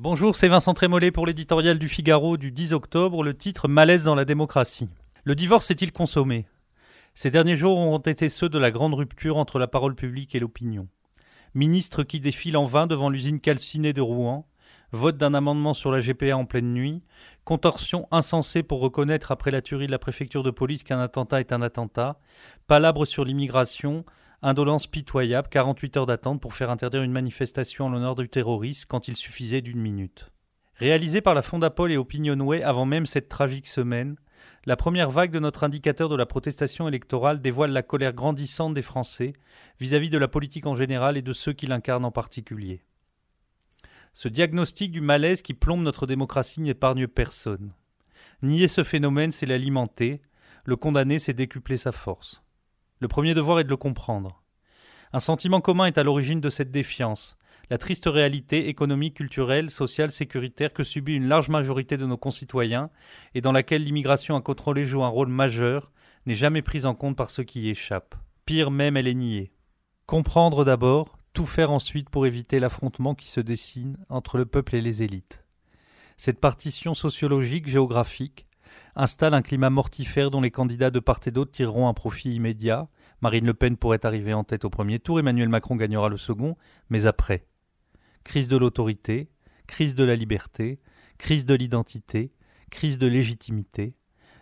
Bonjour, c'est Vincent Trémollet pour l'éditorial du Figaro du 10 octobre, le titre Malaise dans la démocratie. Le divorce est-il consommé? Ces derniers jours ont été ceux de la grande rupture entre la parole publique et l'opinion. Ministre qui défile en vain devant l'usine calcinée de Rouen, vote d'un amendement sur la GPA en pleine nuit, contorsion insensée pour reconnaître après la tuerie de la préfecture de police qu'un attentat est un attentat, palabre sur l'immigration, Indolence pitoyable, 48 heures d'attente pour faire interdire une manifestation en l'honneur du terroriste quand il suffisait d'une minute. Réalisée par la Fondapol et Opinionway avant même cette tragique semaine, la première vague de notre indicateur de la protestation électorale dévoile la colère grandissante des Français vis-à-vis de la politique en général et de ceux qui l'incarnent en particulier. Ce diagnostic du malaise qui plombe notre démocratie n'épargne personne. Nier ce phénomène, c'est l'alimenter, le condamner, c'est décupler sa force. Le premier devoir est de le comprendre. Un sentiment commun est à l'origine de cette défiance, la triste réalité économique, culturelle, sociale, sécuritaire que subit une large majorité de nos concitoyens et dans laquelle l'immigration incontrôlée joue un rôle majeur, n'est jamais prise en compte par ceux qui y échappent. Pire même, elle est niée. Comprendre d'abord, tout faire ensuite pour éviter l'affrontement qui se dessine entre le peuple et les élites. Cette partition sociologique, géographique, installe un climat mortifère dont les candidats de part et d'autre tireront un profit immédiat. Marine Le Pen pourrait arriver en tête au premier tour, Emmanuel Macron gagnera le second, mais après. Crise de l'autorité, crise de la liberté, crise de l'identité, crise de légitimité.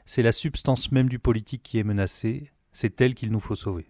C'est la substance même du politique qui est menacée, c'est elle qu'il nous faut sauver.